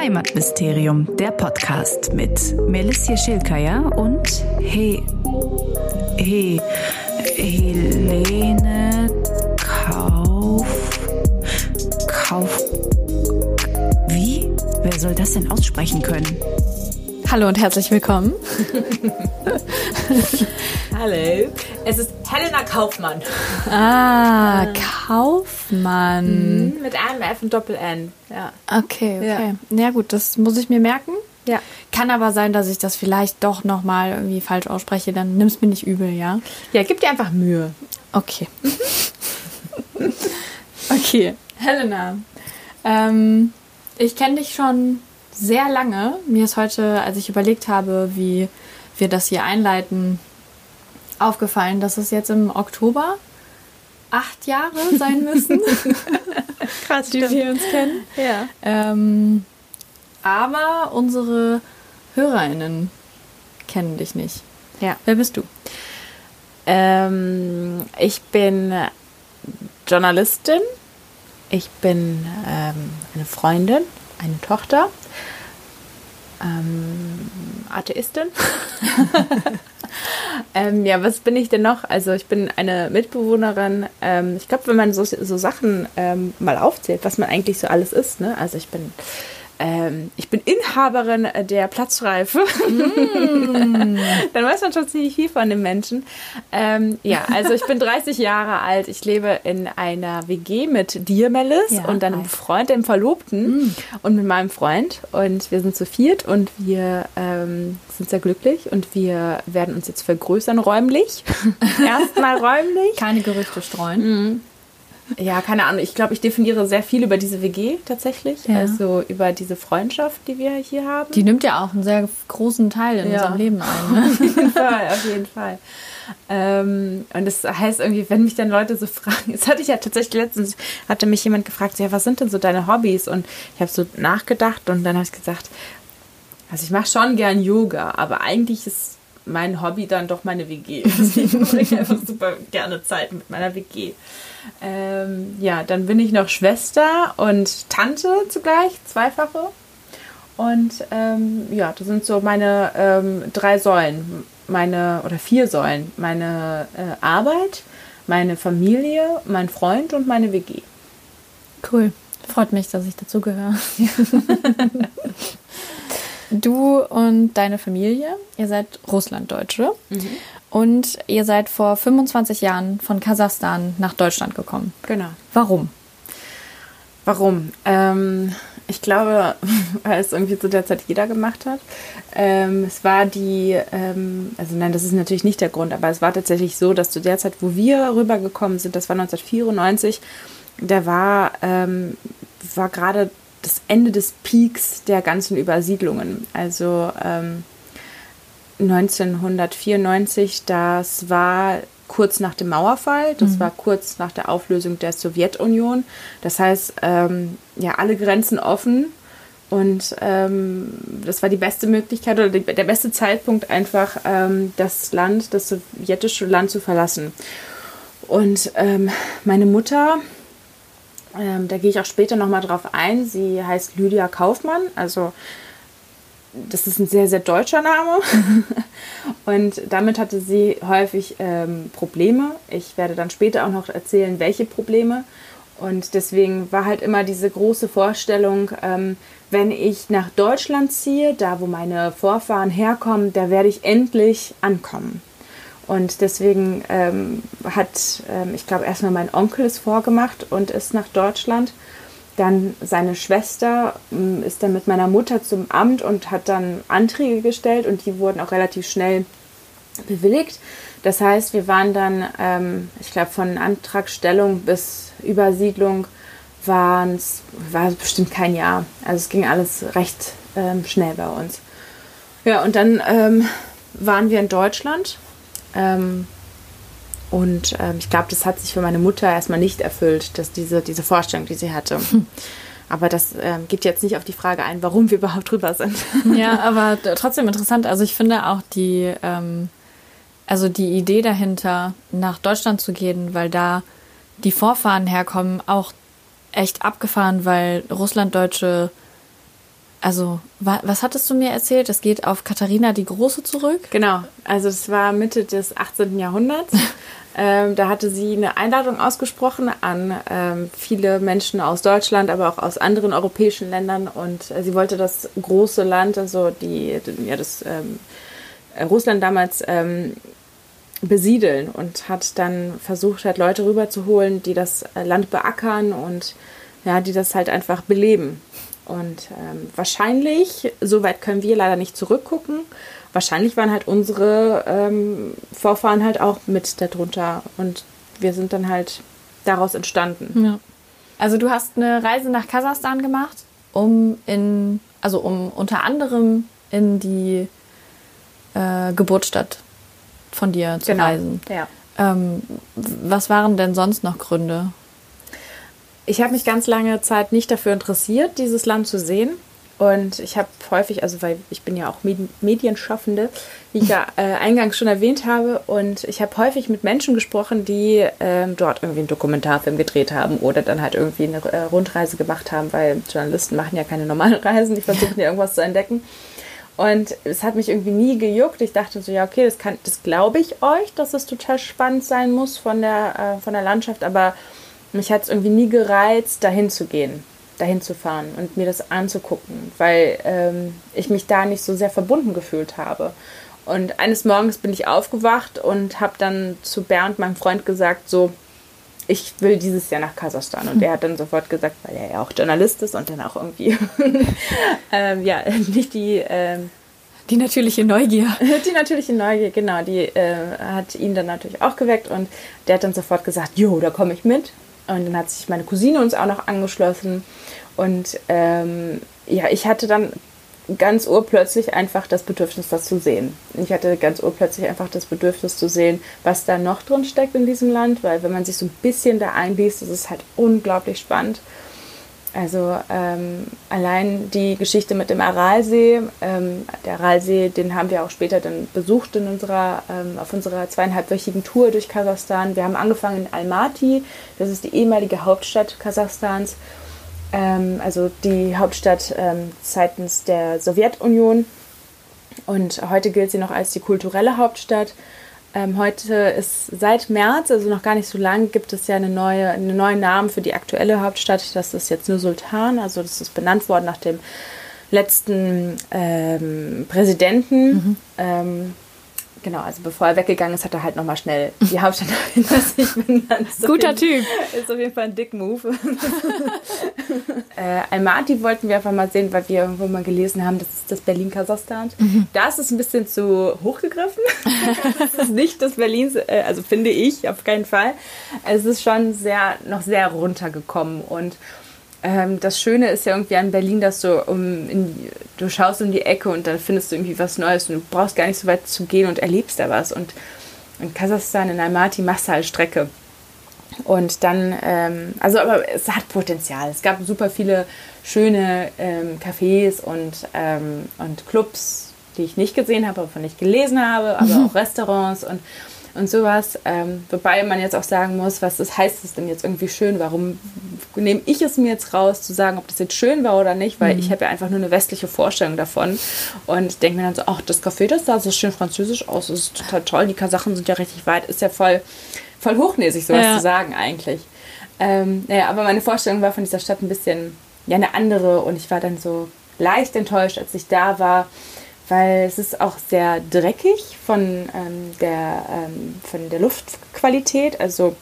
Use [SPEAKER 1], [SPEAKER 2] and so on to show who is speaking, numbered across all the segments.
[SPEAKER 1] Heimatmysterium, der Podcast mit Melissia Schilkaya und He, He, Helene Kauf. Kauf. Wie? Wer soll das denn aussprechen können?
[SPEAKER 2] Hallo und herzlich willkommen.
[SPEAKER 3] Hallo. Es ist Helena Kaufmann.
[SPEAKER 2] Ah, Kaufmann.
[SPEAKER 3] Mhm, mit einem F und Doppel-N. Ja.
[SPEAKER 2] Okay, okay. Ja. ja. gut, das muss ich mir merken.
[SPEAKER 3] Ja.
[SPEAKER 2] Kann aber sein, dass ich das vielleicht doch nochmal irgendwie falsch ausspreche. Dann nimm es mir nicht übel, ja?
[SPEAKER 3] Ja, gib dir einfach Mühe.
[SPEAKER 2] Okay. okay. Helena, ähm, ich kenne dich schon sehr lange. Mir ist heute, als ich überlegt habe, wie wir das hier einleiten, aufgefallen, dass es jetzt im Oktober acht Jahre sein müssen,
[SPEAKER 3] Krass,
[SPEAKER 2] die
[SPEAKER 3] stimmt.
[SPEAKER 2] wir uns kennen.
[SPEAKER 3] Ja.
[SPEAKER 2] Ähm, aber unsere HörerInnen kennen dich nicht.
[SPEAKER 3] Ja.
[SPEAKER 2] Wer bist du?
[SPEAKER 3] Ähm, ich bin Journalistin. Ich bin ähm, eine Freundin, eine Tochter. Ähm, Atheistin. ähm, ja, was bin ich denn noch? Also ich bin eine Mitbewohnerin. Ähm, ich glaube, wenn man so, so Sachen ähm, mal aufzählt, was man eigentlich so alles ist, ne? Also ich bin ähm, ich bin Inhaberin der Platzreife. Dann weiß man schon ziemlich viel von dem Menschen. Ähm, ja, also ich bin 30 Jahre alt. Ich lebe in einer WG mit dir, Melis,
[SPEAKER 2] Ja,
[SPEAKER 3] und deinem
[SPEAKER 2] hi.
[SPEAKER 3] Freund, dem Verlobten, und mit meinem Freund. Und wir sind zu viert und wir ähm, sind sehr glücklich und wir werden uns jetzt vergrößern räumlich. Erstmal räumlich.
[SPEAKER 2] Keine Gerüchte streuen.
[SPEAKER 3] Ja, keine Ahnung. Ich glaube, ich definiere sehr viel über diese WG tatsächlich.
[SPEAKER 2] Ja.
[SPEAKER 3] Also über diese Freundschaft, die wir hier haben.
[SPEAKER 2] Die nimmt ja auch einen sehr großen Teil in
[SPEAKER 3] Ja.
[SPEAKER 2] unserem Leben ein. Ne?
[SPEAKER 3] Auf jeden Fall, auf jeden Fall. Ähm, und das heißt irgendwie, wenn mich dann Leute so fragen, jetzt hatte ich ja tatsächlich letztens, hatte mich jemand gefragt, so, ja, was sind denn so deine Hobbys? Und ich habe so nachgedacht und dann habe ich gesagt, also ich mache schon gern Yoga, aber eigentlich ist mein Hobby dann doch meine WG. Deswegen verbringe ich einfach super gerne Zeit mit meiner WG. Ähm, ja, dann bin ich noch Schwester und Tante zugleich, zweifache. Und ähm, ja, das sind so meine ähm, drei Säulen, meine oder vier Säulen. Meine äh, Arbeit, meine Familie, mein Freund und meine WG.
[SPEAKER 2] Cool. Freut mich, dass ich dazugehöre. du und deine Familie, ihr seid Russlanddeutsche und ihr seid vor 25 Jahren von Kasachstan nach Deutschland gekommen.
[SPEAKER 3] Genau.
[SPEAKER 2] Warum?
[SPEAKER 3] Warum? Ähm, ich glaube, weil es irgendwie zu der Zeit jeder gemacht hat. Ähm, es war die, ähm, also nein, das ist natürlich nicht der Grund, aber es war tatsächlich so, dass zu der Zeit, wo wir rübergekommen sind, das war 1994, da war, ähm, war gerade das Ende des Peaks der ganzen Übersiedlungen. Also ähm, 1994, das war kurz nach dem Mauerfall, das war kurz nach der Auflösung der Sowjetunion. Das heißt, ähm, ja, alle Grenzen offen und ähm, das war die beste Möglichkeit oder die, der beste Zeitpunkt, einfach ähm, das Land, das sowjetische Land zu verlassen. Und ähm, meine Mutter, ähm, da gehe ich auch später nochmal drauf ein, sie heißt Lydia Kaufmann, also das ist ein sehr, sehr deutscher Name. Und damit hatte sie häufig ähm, Probleme. Ich werde dann später auch noch erzählen, welche Probleme. Und deswegen war halt immer diese große Vorstellung, ähm, wenn ich nach Deutschland ziehe, da wo meine Vorfahren herkommen, da werde ich endlich ankommen. Und deswegen ähm, hat, ähm, ich glaube, erstmal mein Onkel es vorgemacht und ist nach Deutschland. Dann seine Schwester ähm, ist dann mit meiner Mutter zum Amt und hat dann Anträge gestellt und die wurden auch relativ schnell bewilligt. Das heißt, wir waren dann, ähm, ich glaube, von Antragstellung bis Übersiedlung waren es, war es bestimmt kein Jahr. Also es ging alles recht ähm, schnell bei uns. Ja, und dann ähm, waren wir in Deutschland. Ähm, und ähm, ich glaube, das hat sich für meine Mutter erstmal nicht erfüllt, dass diese, diese Vorstellung, die sie hatte. Aber das ähm, geht jetzt nicht auf die Frage ein, warum wir überhaupt drüber sind.
[SPEAKER 2] Ja, aber trotzdem interessant. Also ich finde auch die, ähm, also die Idee dahinter, nach Deutschland zu gehen, weil da die Vorfahren herkommen, auch echt abgefahren, weil Russlanddeutsche also was hattest du mir erzählt? Es geht auf Katharina die Große zurück?
[SPEAKER 3] Genau, also es war Mitte des 18. Jahrhunderts. ähm, da hatte sie eine Einladung ausgesprochen an ähm, viele Menschen aus Deutschland, aber auch aus anderen europäischen Ländern. Und äh, sie wollte das große Land, also die, ja, das ähm, Russland damals ähm, besiedeln und hat dann versucht, halt Leute rüberzuholen, die das äh, Land beackern und ja, die das halt einfach beleben. Und ähm, wahrscheinlich, soweit können wir leider nicht zurückgucken, wahrscheinlich waren halt unsere ähm, Vorfahren halt auch mit darunter und wir sind dann halt daraus entstanden.
[SPEAKER 2] Ja. Also du hast eine Reise nach Kasachstan gemacht, um in, also um unter anderem in die äh, Geburtsstadt von dir zu genau. reisen.
[SPEAKER 3] Ja.
[SPEAKER 2] Ähm, was waren denn sonst noch Gründe?
[SPEAKER 3] Ich habe mich ganz lange Zeit nicht dafür interessiert, dieses Land zu sehen. Und ich habe häufig, also weil ich bin ja auch Medienschaffende, wie ich ja äh, eingangs schon erwähnt habe, und ich habe häufig mit Menschen gesprochen, die ähm, dort irgendwie einen Dokumentarfilm gedreht haben oder dann halt irgendwie eine äh, Rundreise gemacht haben, weil Journalisten machen ja keine normalen Reisen, die versuchen ja irgendwas zu entdecken. Und es hat mich irgendwie nie gejuckt. Ich dachte so, ja, okay, das, das glaube ich euch, dass es total spannend sein muss von der, äh, von der Landschaft, aber mich hat es irgendwie nie gereizt, dahin zu gehen, dahin zu fahren und mir das anzugucken, weil ähm, ich mich da nicht so sehr verbunden gefühlt habe. Und eines Morgens bin ich aufgewacht und habe dann zu Bernd, meinem Freund, gesagt, so, ich will dieses Jahr nach Kasachstan. Und er hat dann sofort gesagt, weil er ja auch Journalist ist und dann auch irgendwie, ähm, ja, nicht die... Ähm,
[SPEAKER 2] die natürliche Neugier.
[SPEAKER 3] Die natürliche Neugier, genau. Die äh, hat ihn dann natürlich auch geweckt und der hat dann sofort gesagt, jo, da komme ich mit. Und dann hat sich meine Cousine uns auch noch angeschlossen. Und ähm, ja, ich hatte dann ganz urplötzlich einfach das Bedürfnis, das zu sehen. Ich hatte ganz urplötzlich einfach das Bedürfnis zu sehen, was da noch drin steckt in diesem Land, weil wenn man sich so ein bisschen da einliest, ist halt unglaublich spannend. Also ähm, allein die Geschichte mit dem Aralsee, ähm, der Aralsee, den haben wir auch später dann besucht in unserer, ähm, auf unserer zweieinhalbwöchigen Tour durch Kasachstan. Wir haben angefangen in Almaty, das ist die ehemalige Hauptstadt Kasachstans ähm, also die Hauptstadt ähm, seitens der Sowjetunion. Und heute gilt sie noch als die kulturelle Hauptstadt. Ähm, heute ist seit März, also noch gar nicht so lange, gibt es ja eine neue, einen neuen Namen für die aktuelle Hauptstadt. Das ist jetzt nur Sultan, also das ist benannt worden nach dem letzten ähm, Präsidenten. Mhm. Ähm, Genau, also bevor er weggegangen ist, hat er halt nochmal schnell die Hauptstadt hinter sich.
[SPEAKER 2] Guter Typ.
[SPEAKER 3] Ist auf jeden Fall ein dick Move. äh, Almaty wollten wir einfach mal sehen, weil wir irgendwo mal gelesen haben, das ist das Berlin Kasachstans. Mhm. Das ist ein bisschen zu hochgegriffen. das ist nicht das Berlin, äh, also finde ich auf keinen Fall. Es ist schon sehr, noch sehr runtergekommen und ähm, das Schöne ist ja irgendwie an Berlin, dass du um in, du schaust um die Ecke und dann findest du irgendwie was Neues und du brauchst gar nicht so weit zu gehen und erlebst da was. Und in Kasachstan, in Almaty machst du halt Strecke. Und dann, ähm, also aber es hat Potenzial. Es gab super viele schöne ähm, Cafés und, ähm, und Clubs, die ich nicht gesehen habe, wovon ich gelesen habe, aber auch Restaurants und und sowas. Ähm, wobei man jetzt auch sagen muss, was ist, heißt es denn jetzt irgendwie schön? Warum nehme ich es mir jetzt raus, zu sagen, ob das jetzt schön war oder nicht? Weil mhm. ich habe ja einfach nur eine westliche Vorstellung davon und denke mir dann so, ach, das Café, das sah so schön französisch aus, das ist total toll, die Kasachen sind ja richtig weit, ist ja voll, voll hochnäsig, sowas ja. zu sagen eigentlich. Ähm, naja, aber meine Vorstellung war von dieser Stadt ein bisschen, ja, eine andere und ich war dann so leicht enttäuscht, als ich da war weil es ist auch sehr dreckig von, ähm, der, ähm, von der Luftqualität. Also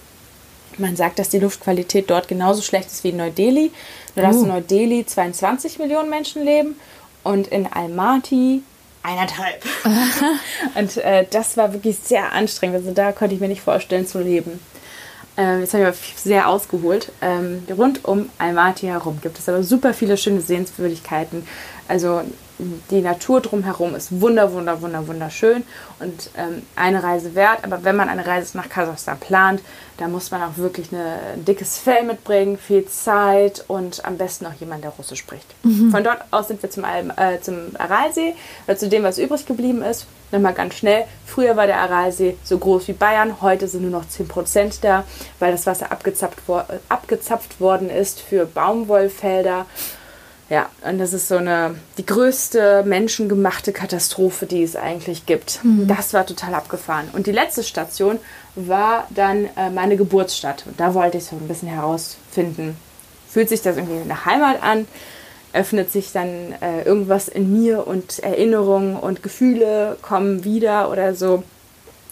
[SPEAKER 3] man sagt, dass die Luftqualität dort genauso schlecht ist wie in Neu-Delhi. Nur dass uh. in Neu-Delhi 22 Millionen Menschen leben und in Almaty eineinhalb. und äh, das war wirklich sehr anstrengend. Also da konnte ich mir nicht vorstellen zu leben. Ähm, jetzt habe ich sehr ausgeholt. Ähm, rund um Almaty herum gibt es aber super viele schöne Sehenswürdigkeiten. Also die Natur drumherum ist wunder, wunder, wunder, wunderschön und ähm, eine Reise wert. Aber wenn man eine Reise nach Kasachstan plant, da muss man auch wirklich eine, ein dickes Fell mitbringen, viel Zeit und am besten auch jemand, der Russisch spricht. Mhm. Von dort aus sind wir zum, äh, zum Aralsee, oder zu dem, was übrig geblieben ist. Nochmal ganz schnell. Früher war der Aralsee so groß wie Bayern, heute sind nur noch 10% da, weil das Wasser abgezapft, wo abgezapft worden ist für Baumwollfelder Ja, und das ist so eine, die größte menschengemachte Katastrophe, die es eigentlich gibt. Mhm. Das war total abgefahren. Und die letzte Station war dann äh, meine Geburtsstadt. Und da wollte ich so ein bisschen herausfinden, fühlt sich das irgendwie nach Heimat an? Öffnet sich dann äh, irgendwas in mir und Erinnerungen und Gefühle kommen wieder oder so?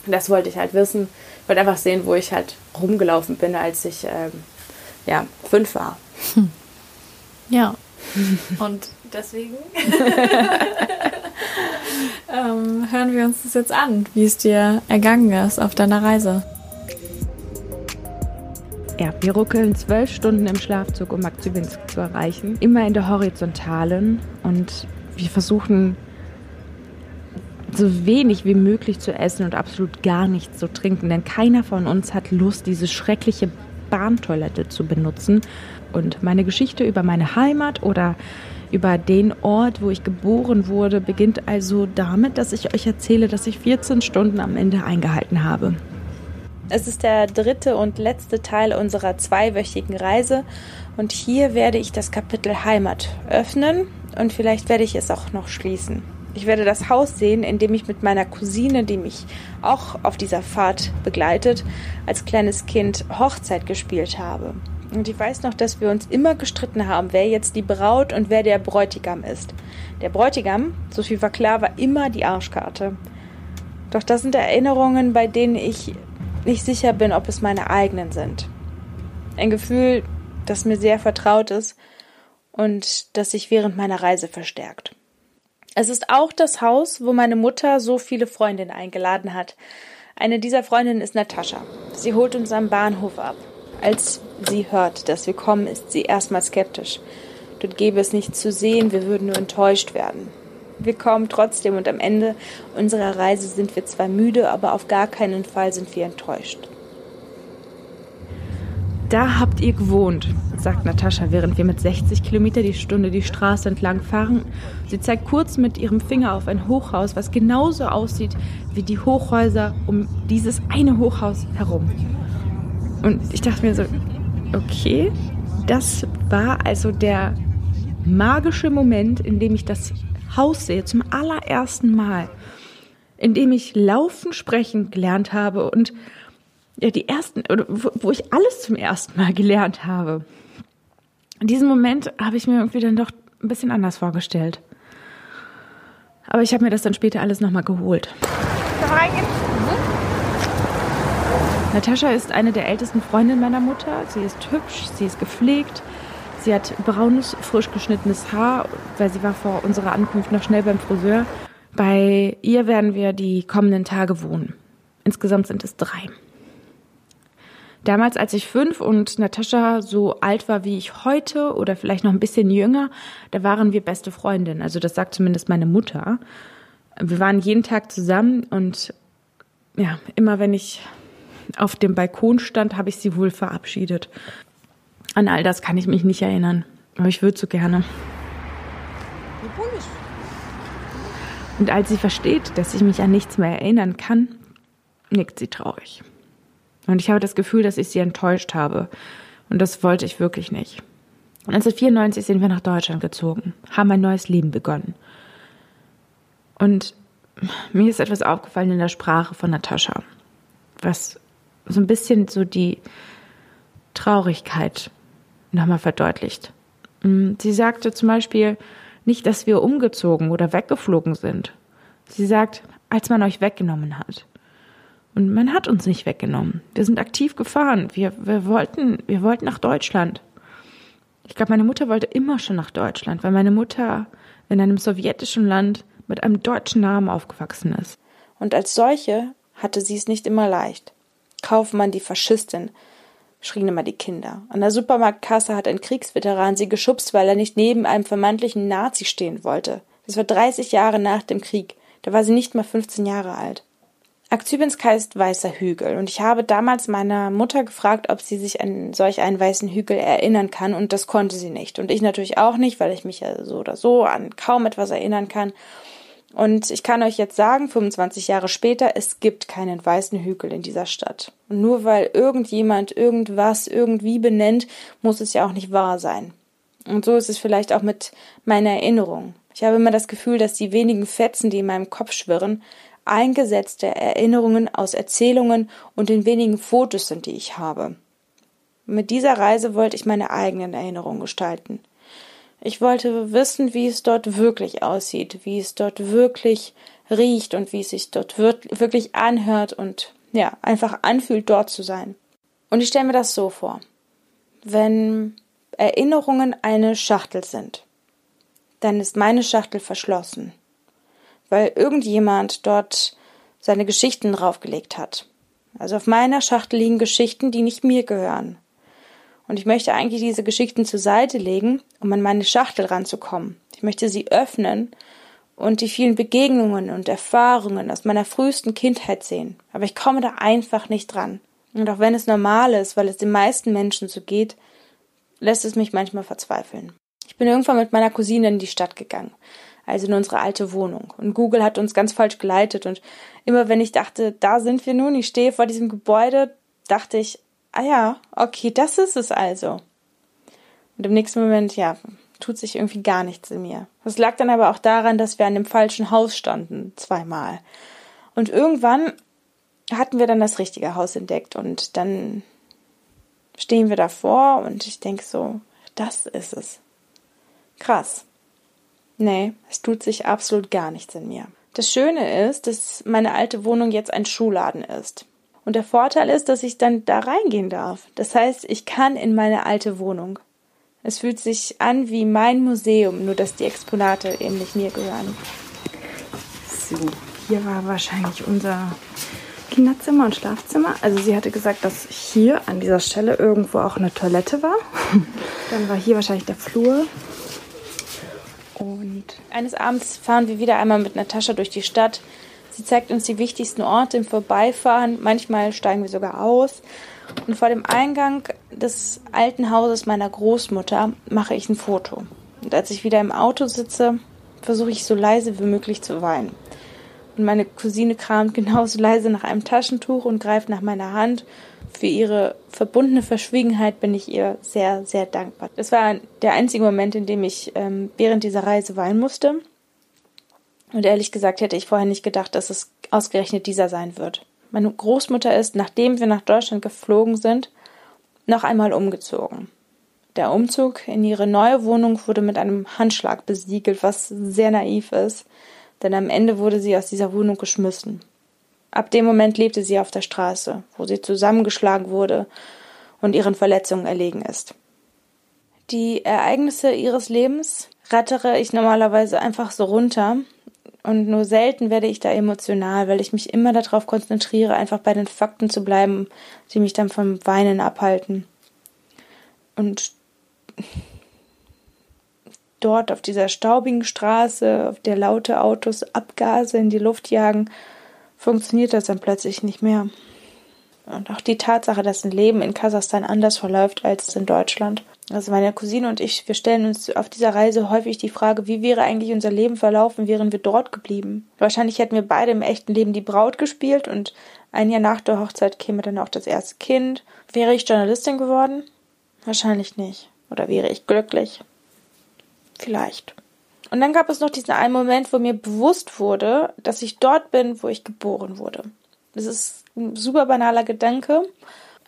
[SPEAKER 3] Das wollte ich halt wissen. Ich wollte einfach sehen, wo ich halt rumgelaufen bin, als ich ähm, ja, fünf war. Hm.
[SPEAKER 2] Ja. Und deswegen ähm, hören wir uns das jetzt an, wie es dir ergangen ist auf deiner Reise.
[SPEAKER 3] Ja, wir ruckeln zwölf Stunden im Schlafzug, um Aktivinsk zu erreichen. Immer in der Horizontalen. Und wir versuchen so wenig wie möglich zu essen und absolut gar nichts zu trinken. Denn keiner von uns hat Lust, diese schreckliche Bahntoilette zu benutzen. Und meine Geschichte über meine Heimat oder über den Ort, wo ich geboren wurde, beginnt also damit, dass ich euch erzähle, dass ich 14 Stunden am Ende eingehalten habe. Es ist der dritte und letzte Teil unserer zweiwöchigen Reise und hier werde ich das Kapitel Heimat öffnen und vielleicht werde ich es auch noch schließen. Ich werde das Haus sehen, in dem ich mit meiner Cousine, die mich auch auf dieser Fahrt begleitet, als kleines Kind Hochzeit gespielt habe. Und ich weiß noch, dass wir uns immer gestritten haben, wer jetzt die Braut und wer der Bräutigam ist. Der Bräutigam, so viel war klar, war immer die Arschkarte. Doch das sind Erinnerungen, bei denen ich nicht sicher bin, ob es meine eigenen sind. Ein Gefühl, das mir sehr vertraut ist und das sich während meiner Reise verstärkt. Es ist auch das Haus, wo meine Mutter so viele Freundinnen eingeladen hat. Eine dieser Freundinnen ist Natascha. Sie holt uns am Bahnhof ab. Als sie hört, dass wir kommen, ist sie erstmal skeptisch. Dort gäbe es nichts zu sehen, wir würden nur enttäuscht werden. Wir kommen trotzdem und am Ende unserer Reise sind wir zwar müde, aber auf gar keinen Fall sind wir enttäuscht. Da habt ihr gewohnt, sagt Natascha, während wir mit 60 Kilometer die Stunde die Straße entlang fahren. Sie zeigt kurz mit ihrem Finger auf ein Hochhaus, was genauso aussieht wie die Hochhäuser um dieses eine Hochhaus herum. Und ich dachte mir so, okay, das war also der magische Moment, in dem ich das Haus sehe, zum allerersten Mal, in dem ich laufen, sprechen gelernt habe und die ersten, oder wo, wo ich alles zum ersten Mal gelernt habe. In diesem Moment habe ich mir irgendwie dann doch ein bisschen anders vorgestellt. Aber ich habe mir das dann später alles nochmal geholt. Mhm. Natascha ist eine der ältesten Freundinnen meiner Mutter. Sie ist hübsch, sie ist gepflegt, Sie hat braunes, frisch geschnittenes Haar, weil sie war vor unserer Ankunft noch schnell beim Friseur. Bei ihr werden wir die kommenden Tage wohnen. Insgesamt sind es drei. Damals, als ich fünf und Natascha so alt war wie ich heute oder vielleicht noch ein bisschen jünger, da waren wir beste Freundinnen. Also das sagt zumindest meine Mutter. Wir waren jeden Tag zusammen und ja, immer wenn ich auf dem Balkon stand, habe ich sie wohl verabschiedet. An all das kann ich mich nicht erinnern. Aber ich würde so gerne. Und als sie versteht, dass ich mich an nichts mehr erinnern kann, nickt sie traurig. Und ich habe das Gefühl, dass ich sie enttäuscht habe. Und das wollte ich wirklich nicht. 1994 sind wir nach Deutschland gezogen, haben ein neues Leben begonnen. Und mir ist etwas aufgefallen in der Sprache von Natascha, was so ein bisschen so die Traurigkeit nochmal verdeutlicht. Mm, sie sagte zum Beispiel nicht, dass wir umgezogen oder weggeflogen sind. Sie sagt, als man euch weggenommen hat. Und man hat uns nicht weggenommen. Wir sind aktiv gefahren. Wir, wir, wollten, wir wollten nach Deutschland. Ich glaube, meine Mutter wollte immer schon nach Deutschland, weil meine Mutter in einem sowjetischen Land mit einem deutschen Namen aufgewachsen ist. Und als solche hatte sie es nicht immer leicht. Kaufmann die Faschistin, schrien immer die Kinder. An der Supermarktkasse hat ein Kriegsveteran sie geschubst, weil er nicht neben einem vermeintlichen Nazi stehen wollte. Das war 30 Jahre nach dem Krieg. Da war sie nicht mal 15 Jahre alt. Akzybinsk heißt weißer Hügel und ich habe damals meiner Mutter gefragt, ob sie sich an solch einen weißen Hügel erinnern kann und das konnte sie nicht. Und ich natürlich auch nicht, weil ich mich ja so oder so an kaum etwas erinnern kann. Und ich kann euch jetzt sagen, 25 Jahre später, es gibt keinen weißen Hügel in dieser Stadt. Und nur weil irgendjemand irgendwas irgendwie benennt, muss es ja auch nicht wahr sein. Und so ist es vielleicht auch mit meiner Erinnerung. Ich habe immer das Gefühl, dass die wenigen Fetzen, die in meinem Kopf schwirren, eingesetzte Erinnerungen aus Erzählungen und den wenigen Fotos sind, die ich habe. Mit dieser Reise wollte ich meine eigenen Erinnerungen gestalten. Ich wollte wissen, wie es dort wirklich aussieht, wie es dort wirklich riecht und wie es sich dort wirklich anhört und ja, einfach anfühlt, dort zu sein. Und ich stelle mir das so vor. Wenn Erinnerungen eine Schachtel sind, dann ist meine Schachtel verschlossen, weil irgendjemand dort seine Geschichten draufgelegt hat. Also auf meiner Schachtel liegen Geschichten, die nicht mir gehören. Und ich möchte eigentlich diese Geschichten zur Seite legen, um an meine Schachtel ranzukommen. Ich möchte sie öffnen und die vielen Begegnungen und Erfahrungen aus meiner frühesten Kindheit sehen. Aber ich komme da einfach nicht dran. Und auch wenn es normal ist, weil es den meisten Menschen so geht, lässt es mich manchmal verzweifeln. Ich bin irgendwann mit meiner Cousine in die Stadt gegangen, also in unsere alte Wohnung. Und Google hat uns ganz falsch geleitet. Und immer wenn ich dachte, da sind wir nun, ich stehe vor diesem Gebäude, dachte ich, ah ja, okay, das ist es also. Und im nächsten Moment, ja, tut sich irgendwie gar nichts in mir. Das lag dann aber auch daran, dass wir an dem falschen Haus standen, zweimal. Und irgendwann hatten wir dann das richtige Haus entdeckt und dann stehen wir davor und ich denke so, das ist es. Krass. Nee, es tut sich absolut gar nichts in mir. Das Schöne ist, dass meine alte Wohnung jetzt ein Schuhladen ist. Und der Vorteil ist, dass ich dann da reingehen darf. Das heißt, ich kann in meine alte Wohnung. Es fühlt sich an wie mein Museum, nur dass die Exponate eben nicht mir gehören.
[SPEAKER 2] So, hier war wahrscheinlich unser Kinderzimmer und Schlafzimmer. Also sie hatte gesagt, dass hier an dieser Stelle irgendwo auch eine Toilette war. Dann war hier wahrscheinlich der Flur.
[SPEAKER 3] Und eines Abends fahren wir wieder einmal mit Natascha durch die Stadt. Sie zeigt uns die wichtigsten Orte im Vorbeifahren. Manchmal steigen wir sogar aus. Und vor dem Eingang des alten Hauses meiner Großmutter mache ich ein Foto. Und als ich wieder im Auto sitze, versuche ich so leise wie möglich zu weinen. Und meine Cousine kramt genauso leise nach einem Taschentuch und greift nach meiner Hand. Für ihre verbundene Verschwiegenheit bin ich ihr sehr, sehr dankbar. Das war der einzige Moment, in dem ich ähm, während dieser Reise weinen musste. Und ehrlich gesagt hätte ich vorher nicht gedacht, dass es ausgerechnet dieser sein wird. Meine Großmutter ist, nachdem wir nach Deutschland geflogen sind, noch einmal umgezogen. Der Umzug in ihre neue Wohnung wurde mit einem Handschlag besiegelt, was sehr naiv ist, denn am Ende wurde sie aus dieser Wohnung geschmissen. Ab dem Moment lebte sie auf der Straße, wo sie zusammengeschlagen wurde und ihren Verletzungen erlegen ist. Die Ereignisse ihres Lebens rattere ich normalerweise einfach so runter, und nur selten werde ich da emotional, weil ich mich immer darauf konzentriere, einfach bei den Fakten zu bleiben, die mich dann vom Weinen abhalten. Und dort auf dieser staubigen Straße, auf der laute Autos Abgase in die Luft jagen, funktioniert das dann plötzlich nicht mehr. Und auch die Tatsache, dass ein Leben in Kasachstan anders verläuft als in Deutschland, also meine Cousine und ich, wir stellen uns auf dieser Reise häufig die Frage, wie wäre eigentlich unser Leben verlaufen, wären wir dort geblieben? Wahrscheinlich hätten wir beide im echten Leben die Braut gespielt und ein Jahr nach der Hochzeit käme dann auch das erste Kind. Wäre ich Journalistin geworden? Wahrscheinlich nicht. Oder wäre ich glücklich? Vielleicht. Und dann gab es noch diesen einen Moment, wo mir bewusst wurde, dass ich dort bin, wo ich geboren wurde. Das ist ein super banaler Gedanke,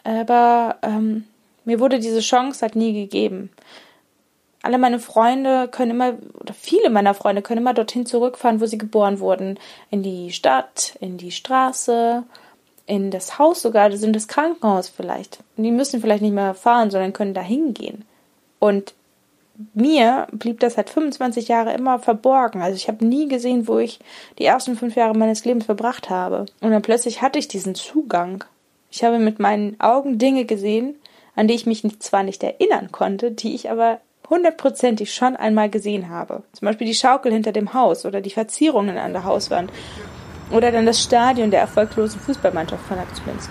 [SPEAKER 3] aber ähm, mir wurde diese Chance halt nie gegeben. Alle meine Freunde können immer, oder viele meiner Freunde können immer dorthin zurückfahren, wo sie geboren wurden. In die Stadt, in die Straße, in das Haus sogar, in das Krankenhaus vielleicht. Die müssen vielleicht nicht mehr fahren, sondern können da hingehen. Und mir blieb das seit 25 Jahren immer verborgen. Also ich habe nie gesehen, wo ich die ersten fünf Jahre meines Lebens verbracht habe. Und dann plötzlich hatte ich diesen Zugang. Ich habe mit meinen Augen Dinge gesehen, an die ich mich zwar nicht erinnern konnte, die ich aber hundertprozentig schon einmal gesehen habe. Zum Beispiel die Schaukel hinter dem Haus oder die Verzierungen an der Hauswand oder dann das Stadion der erfolglosen Fußballmannschaft von Akzminsk.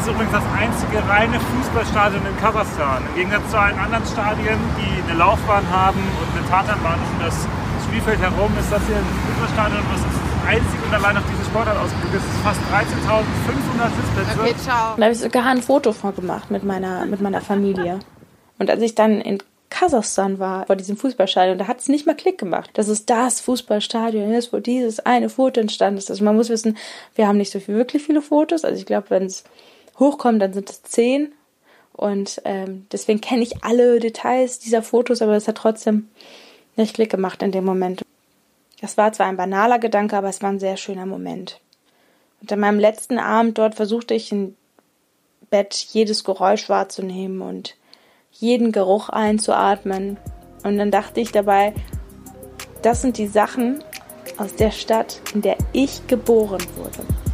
[SPEAKER 4] Das ist übrigens das einzige reine Fußballstadion in Kasachstan. Im Gegensatz zu allen anderen Stadien, die eine Laufbahn haben und eine Tatanbahn um das Spielfeld herum, ist das hier ein Fußballstadion, was ist einzig und allein auf diese Sportart ausgebildet ist. Es ist fast 13.500 Sitzplätze.
[SPEAKER 3] Okay, ciao. Da habe ich sogar ein Foto von gemacht mit meiner, mit meiner Familie. Und als ich dann in Kasachstan war, vor diesem Fußballstadion, da hat es nicht mal Klick gemacht, dass es das Fußballstadion ist, wo dieses eine Foto entstanden ist. Also man muss wissen, wir haben nicht so viel, wirklich viele Fotos. Also ich glaube, wenn es hochkommt, dann sind es zehn. Und ähm, deswegen kenne ich alle Details dieser Fotos, aber es hat trotzdem nicht Klick gemacht in dem Moment. Das war zwar ein banaler Gedanke, aber es war ein sehr schöner Moment. Und an meinem letzten Abend dort versuchte ich im Bett jedes Geräusch wahrzunehmen und jeden Geruch einzuatmen. Und dann dachte ich dabei, das sind die Sachen aus der Stadt, in der ich geboren wurde.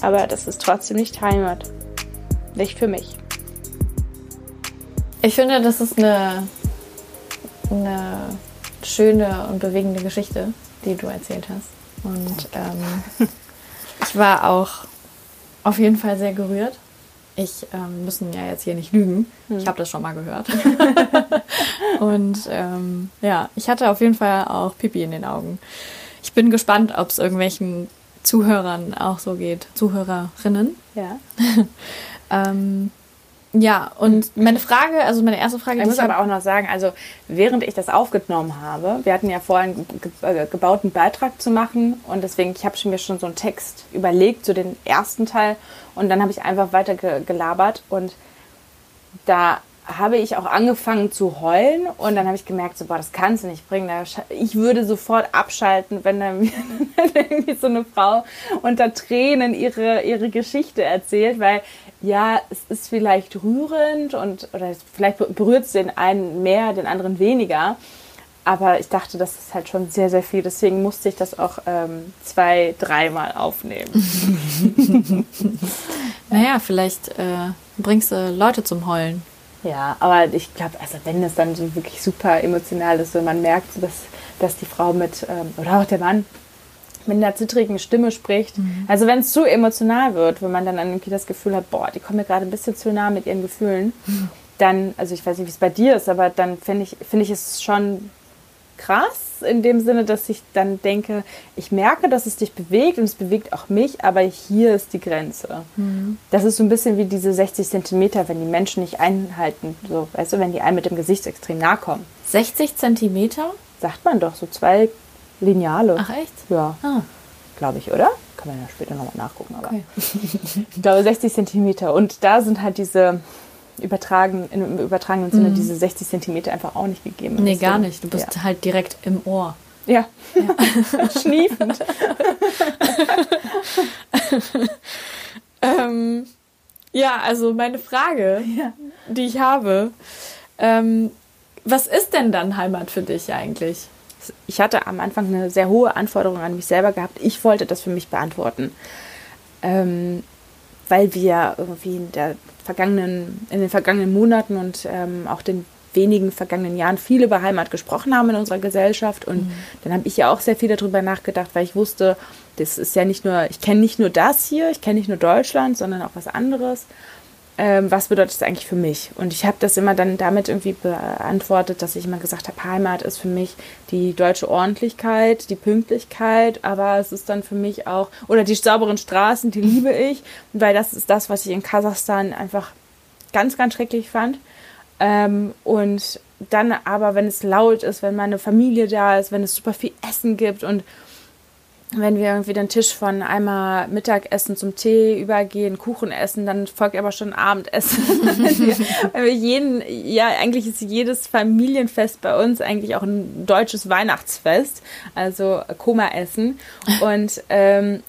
[SPEAKER 3] Aber das ist trotzdem nicht Heimat. Nicht für mich.
[SPEAKER 2] Ich finde, das ist eine, eine schöne und bewegende Geschichte, die du erzählt hast. Und ähm, ich war auch auf jeden Fall sehr gerührt. Ich ähm, müssen ja jetzt hier nicht lügen. Ich habe das schon mal gehört. und ähm, ja, ich hatte auf jeden Fall auch Pipi in den Augen. Ich bin gespannt, ob es irgendwelchen Zuhörern auch so geht. Zuhörerinnen.
[SPEAKER 3] Ja.
[SPEAKER 2] ähm, ja, und meine Frage, also meine erste Frage,
[SPEAKER 3] Ich muss aber auch noch sagen, also während ich das aufgenommen habe, wir hatten ja vorhin äh, gebaut, einen Beitrag zu machen und deswegen, ich habe mir schon so einen Text überlegt, so den ersten Teil und dann habe ich einfach weiter ge gelabert und da habe ich auch angefangen zu heulen und dann habe ich gemerkt, so, boah, das kannst du nicht bringen. Ich würde sofort abschalten, wenn da mir irgendwie so eine Frau unter Tränen ihre, ihre Geschichte erzählt, weil ja, es ist vielleicht rührend und oder vielleicht berührt es den einen mehr, den anderen weniger. Aber ich dachte, das ist halt schon sehr, sehr viel. Deswegen musste ich das auch ähm, zwei, dreimal aufnehmen.
[SPEAKER 2] naja, vielleicht äh, bringst du Leute zum Heulen.
[SPEAKER 3] Ja, aber ich glaube, also wenn es dann so wirklich super emotional ist und man merkt, so, dass, dass die Frau mit, ähm, oder auch der Mann, mit einer zittrigen Stimme spricht. Also wenn es zu emotional wird, wenn man dann irgendwie das Gefühl hat, boah, die kommen mir gerade ein bisschen zu nah mit ihren Gefühlen, dann, also ich weiß nicht, wie es bei dir ist, aber dann finde ich, finde ich es schon krass in dem Sinne, dass ich dann denke, ich merke, dass es dich bewegt und es bewegt auch mich, aber hier ist die Grenze. Das ist so ein bisschen wie diese 60 Zentimeter, wenn die Menschen nicht einhalten, so, weißt du, wenn die einem mit dem Gesicht extrem nahe kommen.
[SPEAKER 2] 60 Zentimeter?
[SPEAKER 3] Sagt man doch, so zwei Lineale.
[SPEAKER 2] Ach echt?
[SPEAKER 3] Ja,
[SPEAKER 2] Ah,
[SPEAKER 3] glaube ich, oder? Kann man ja später nochmal nachgucken, aber
[SPEAKER 2] okay.
[SPEAKER 3] ich glaube 60 Zentimeter. Und da sind halt diese übertragen, im übertragenen Sinne diese 60 Zentimeter einfach auch nicht gegeben.
[SPEAKER 2] Nee,
[SPEAKER 3] Deswegen-
[SPEAKER 2] gar nicht. Du bist halt direkt im Ohr.
[SPEAKER 3] Ja. ja. Schniefend.
[SPEAKER 2] Ähm, ja, also meine Frage, die ich habe, ähm, was ist denn dann Heimat für dich eigentlich?
[SPEAKER 3] Ich hatte am Anfang eine sehr hohe Anforderung an mich selber gehabt. Ich wollte das für mich beantworten. Ähm, weil wir irgendwie in, der vergangenen, in den vergangenen Monaten und ähm, auch den wenigen vergangenen Jahren viel über Heimat gesprochen haben in unserer Gesellschaft. Und dann habe ich ja auch sehr viel darüber nachgedacht, weil ich wusste, das ist ja nicht nur, ich kenne nicht nur das hier, ich kenne nicht nur Deutschland, sondern auch was anderes. Ähm, was bedeutet das eigentlich für mich? Und ich habe das immer dann damit irgendwie beantwortet, dass ich immer gesagt habe, Heimat ist für mich die deutsche Ordentlichkeit, die Pünktlichkeit, aber es ist dann für mich auch, oder die sauberen Straßen, die liebe ich, weil das ist das, was ich in Kasachstan einfach ganz, ganz schrecklich fand. Ähm, und dann aber, wenn es laut ist, wenn meine Familie da ist, wenn es super viel Essen gibt und wenn wir irgendwie den Tisch von einmal Mittagessen zum Tee übergehen, Kuchen essen, dann folgt aber schon Abendessen. wenn, wir, jeden, ja, eigentlich ist jedes Familienfest bei uns eigentlich auch ein deutsches Weihnachtsfest, also Koma-Essen. Und ähm,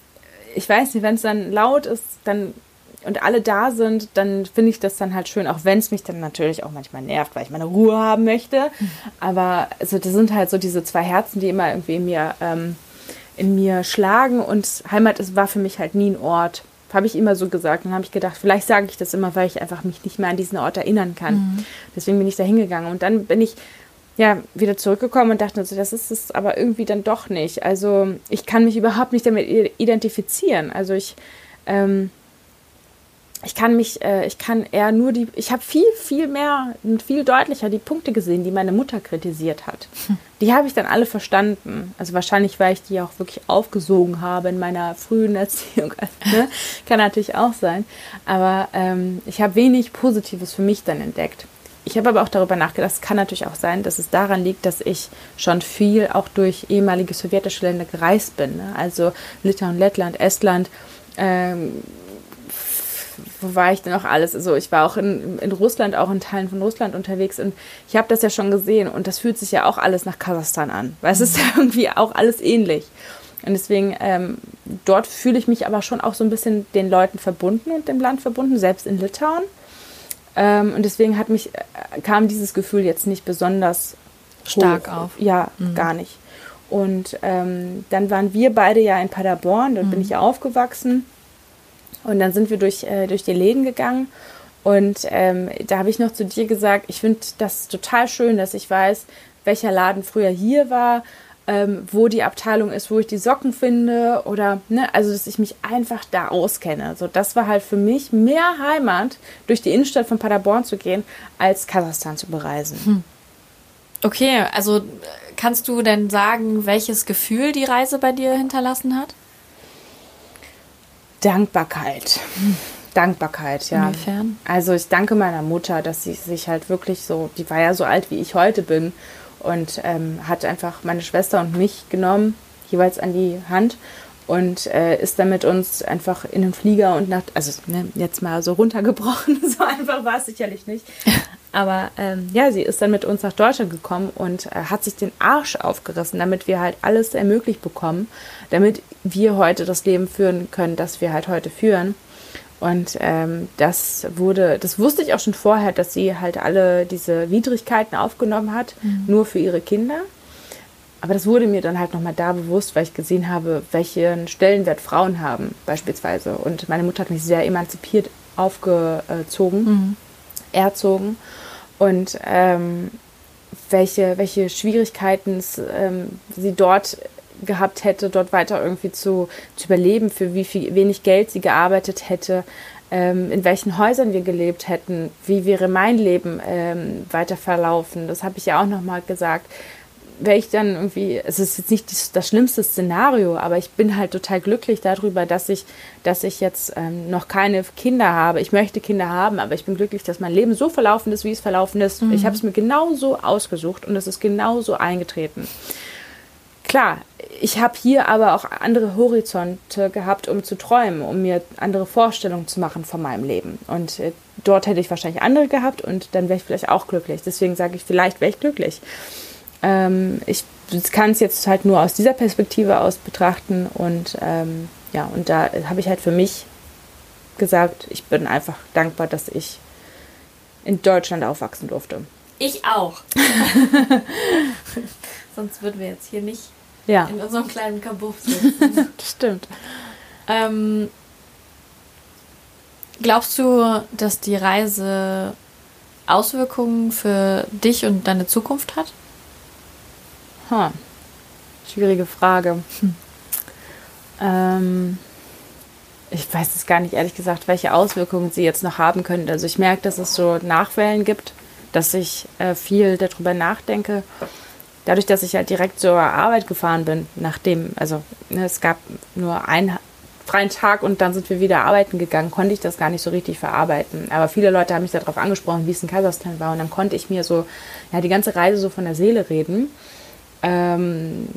[SPEAKER 3] ich weiß nicht, wenn es dann laut ist, dann und alle da sind, dann finde ich das dann halt schön, auch wenn es mich dann natürlich auch manchmal nervt, weil ich meine Ruhe haben möchte. Aber also das sind halt so diese zwei Herzen, die immer irgendwie in mir ähm, in mir schlagen und Heimat ist, war für mich halt nie ein Ort. Habe ich immer so gesagt. Dann habe ich gedacht, vielleicht sage ich das immer, weil ich einfach mich nicht mehr an diesen Ort erinnern kann. Deswegen bin ich da hingegangen. Und dann bin ich ja wieder zurückgekommen und dachte so, das ist es aber irgendwie dann doch nicht. Also ich kann mich überhaupt nicht damit identifizieren. Also ich ähm, ich kann mich, äh, ich kann eher nur die, ich habe viel, viel mehr und viel deutlicher die Punkte gesehen, die meine Mutter kritisiert hat. Die habe ich dann alle verstanden. Also wahrscheinlich, weil ich die auch wirklich aufgesogen habe in meiner frühen Erziehung. ne? Kann natürlich auch sein. Aber ähm, ich habe wenig Positives für mich dann entdeckt. ich habe aber auch darüber nachgedacht, es kann natürlich auch sein, dass es daran liegt, dass ich schon viel auch durch ehemalige sowjetische Länder gereist bin. Ne? Also Litauen, Lettland, Estland. Ähm, wo war ich denn auch alles? Also ich war auch in, in Russland, auch in Teilen von Russland unterwegs und ich habe das ja schon gesehen und das fühlt sich ja auch alles nach Kasachstan an, weil es ist ja irgendwie auch alles ähnlich. Und deswegen, ähm, dort fühle ich mich aber schon auch so ein bisschen den Leuten verbunden und dem Land verbunden, selbst in Litauen. Ähm, und deswegen hat mich, äh, kam dieses Gefühl jetzt nicht besonders
[SPEAKER 2] stark
[SPEAKER 3] hoch.
[SPEAKER 2] auf.
[SPEAKER 3] Ja,
[SPEAKER 2] Mhm.
[SPEAKER 3] gar nicht. Und ähm, dann waren wir beide ja in Paderborn, dort bin ich ja aufgewachsen. Und dann sind wir durch, äh, durch die Läden gegangen. Und ähm, da habe ich noch zu dir gesagt, ich finde das total schön, dass ich weiß, welcher Laden früher hier war, ähm, wo die Abteilung ist, wo ich die Socken finde oder, ne, also dass ich mich einfach da auskenne. So, das war halt für mich mehr Heimat, durch die Innenstadt von Paderborn zu gehen, als Kasachstan zu bereisen.
[SPEAKER 2] Okay, also kannst du denn sagen, welches Gefühl die Reise bei dir hinterlassen hat?
[SPEAKER 3] Dankbarkeit. Dankbarkeit, ja.
[SPEAKER 2] Inwiefern?
[SPEAKER 3] Also ich danke meiner Mutter, dass sie sich halt wirklich so, die war ja so alt, wie ich heute bin und ähm, hat einfach meine Schwester und mich genommen, jeweils an die Hand und äh, ist dann mit uns einfach in den Flieger und nach, also ne, jetzt mal so runtergebrochen, so einfach war es sicherlich nicht. Aber ähm, ja, sie ist dann mit uns nach Deutschland gekommen und äh, hat sich den Arsch aufgerissen, damit wir halt alles ermöglicht bekommen, damit wir heute das Leben führen können, das wir halt heute führen. Und ähm, das wurde, das wusste ich auch schon vorher, dass sie halt alle diese Widrigkeiten aufgenommen hat, nur für ihre Kinder. Aber das wurde mir dann halt nochmal da bewusst, weil ich gesehen habe, welchen Stellenwert Frauen haben, beispielsweise. Und meine Mutter hat mich sehr emanzipiert aufgezogen, erzogen. Und ähm, welche, welche Schwierigkeiten ähm, sie dort gehabt hätte, dort weiter irgendwie zu, zu überleben, für wie viel, wenig Geld sie gearbeitet hätte, ähm, in welchen Häusern wir gelebt hätten, wie wäre mein Leben ähm, weiter verlaufen. Das habe ich ja auch nochmal gesagt. Wäre ich dann irgendwie, es ist jetzt nicht das, das schlimmste Szenario, aber ich bin halt total glücklich darüber, dass ich, dass ich jetzt ähm, noch keine Kinder habe. Ich möchte Kinder haben, aber ich bin glücklich, dass mein Leben so verlaufen ist, wie es verlaufen ist. Ich habe es mir genauso ausgesucht und es ist genauso eingetreten. Klar, ich habe hier aber auch andere Horizonte gehabt, um zu träumen, um mir andere Vorstellungen zu machen von meinem Leben. Und äh, dort hätte ich wahrscheinlich andere gehabt und dann wäre ich vielleicht auch glücklich. Deswegen sage ich, vielleicht wäre ich glücklich. Ähm, ich kann es jetzt halt nur aus dieser Perspektive aus betrachten und ähm, ja, und da habe ich halt für mich gesagt, ich bin einfach dankbar, dass ich in Deutschland aufwachsen durfte.
[SPEAKER 2] Ich auch. Sonst würden wir jetzt hier nicht
[SPEAKER 3] Ja,
[SPEAKER 2] in unserem kleinen Kabuff sitzen.
[SPEAKER 3] stimmt.
[SPEAKER 2] ähm, glaubst du, dass die Reise Auswirkungen für dich und deine Zukunft hat?
[SPEAKER 3] Hm. Schwierige Frage. Ähm, ich weiß es gar nicht, ehrlich gesagt, welche Auswirkungen sie jetzt noch haben könnte. Also ich merke, dass es so Nachwellen gibt, dass ich äh, viel darüber nachdenke. Dadurch, dass ich halt direkt zur Arbeit gefahren bin, nachdem, also ne, es gab nur einen freien Tag und dann sind wir wieder arbeiten gegangen, konnte ich das gar nicht so richtig verarbeiten. Aber viele Leute haben mich darauf angesprochen, wie es in Kasachstan war. Und dann konnte ich mir so, ja, die ganze Reise so von der Seele reden. Ähm,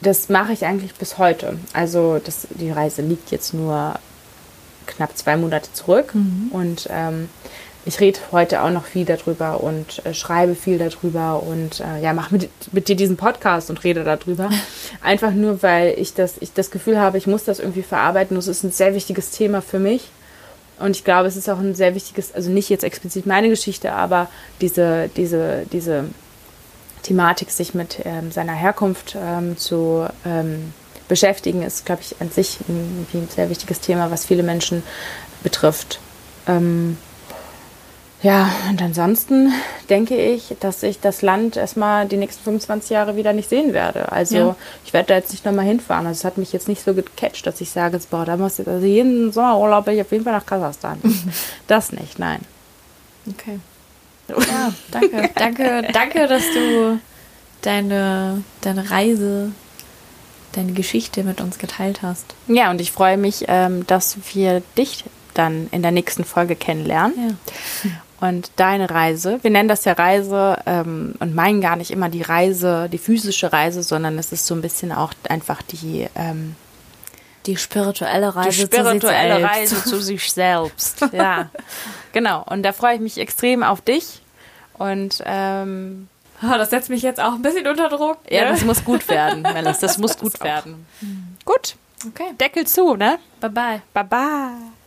[SPEAKER 3] das mache ich eigentlich bis heute. Also das, die Reise liegt jetzt nur knapp zwei Monate zurück und ähm, ich rede heute auch noch viel darüber und äh, schreibe viel darüber und äh, ja, mache mit, mit dir diesen Podcast und rede darüber. Einfach nur, weil ich das, ich das Gefühl habe, ich muss das irgendwie verarbeiten. Das ist ein sehr wichtiges Thema für mich. Und ich glaube, es ist auch ein sehr wichtiges, also nicht jetzt explizit meine Geschichte, aber diese, diese, diese Thematik, sich mit ähm, seiner Herkunft ähm, zu ähm, beschäftigen, ist, glaube ich, an sich ein, ein sehr wichtiges Thema, was viele Menschen betrifft. Ähm, ja, und ansonsten denke ich, dass ich das Land erstmal die nächsten 25 Jahre wieder nicht sehen werde. Also
[SPEAKER 2] Ja.
[SPEAKER 3] ich werde da jetzt nicht nochmal hinfahren. Also es hat mich jetzt nicht so gecatcht, dass ich sage, jetzt, boah, da muss ich, also jeden Sommerurlaub bin ich auf jeden Fall nach Kasachstan. das nicht, nein.
[SPEAKER 2] Okay. Ja, danke. danke, danke, dass du deine, deine Reise, deine Geschichte mit uns geteilt hast.
[SPEAKER 3] Ja, und ich freue mich, ähm, dass wir dich dann in der nächsten Folge kennenlernen.
[SPEAKER 2] Ja.
[SPEAKER 3] Und deine Reise. Wir nennen das ja Reise ähm, und meinen gar nicht immer die Reise, die physische Reise, sondern es ist so ein bisschen auch einfach die, ähm,
[SPEAKER 2] die spirituelle Reise,
[SPEAKER 3] die spirituelle
[SPEAKER 2] zu sich
[SPEAKER 3] Reise
[SPEAKER 2] selbst.
[SPEAKER 3] zu sich selbst. ja, genau. Und da freue ich mich extrem auf dich. Und ähm,
[SPEAKER 2] Oh, das setzt mich jetzt auch ein bisschen unter Druck.
[SPEAKER 3] ja,
[SPEAKER 2] ne?
[SPEAKER 3] das muss gut werden, Melis. Das muss gut werden. Gut,
[SPEAKER 2] Okay,
[SPEAKER 3] Deckel zu, ne?
[SPEAKER 2] bye bye.
[SPEAKER 3] Bye bye.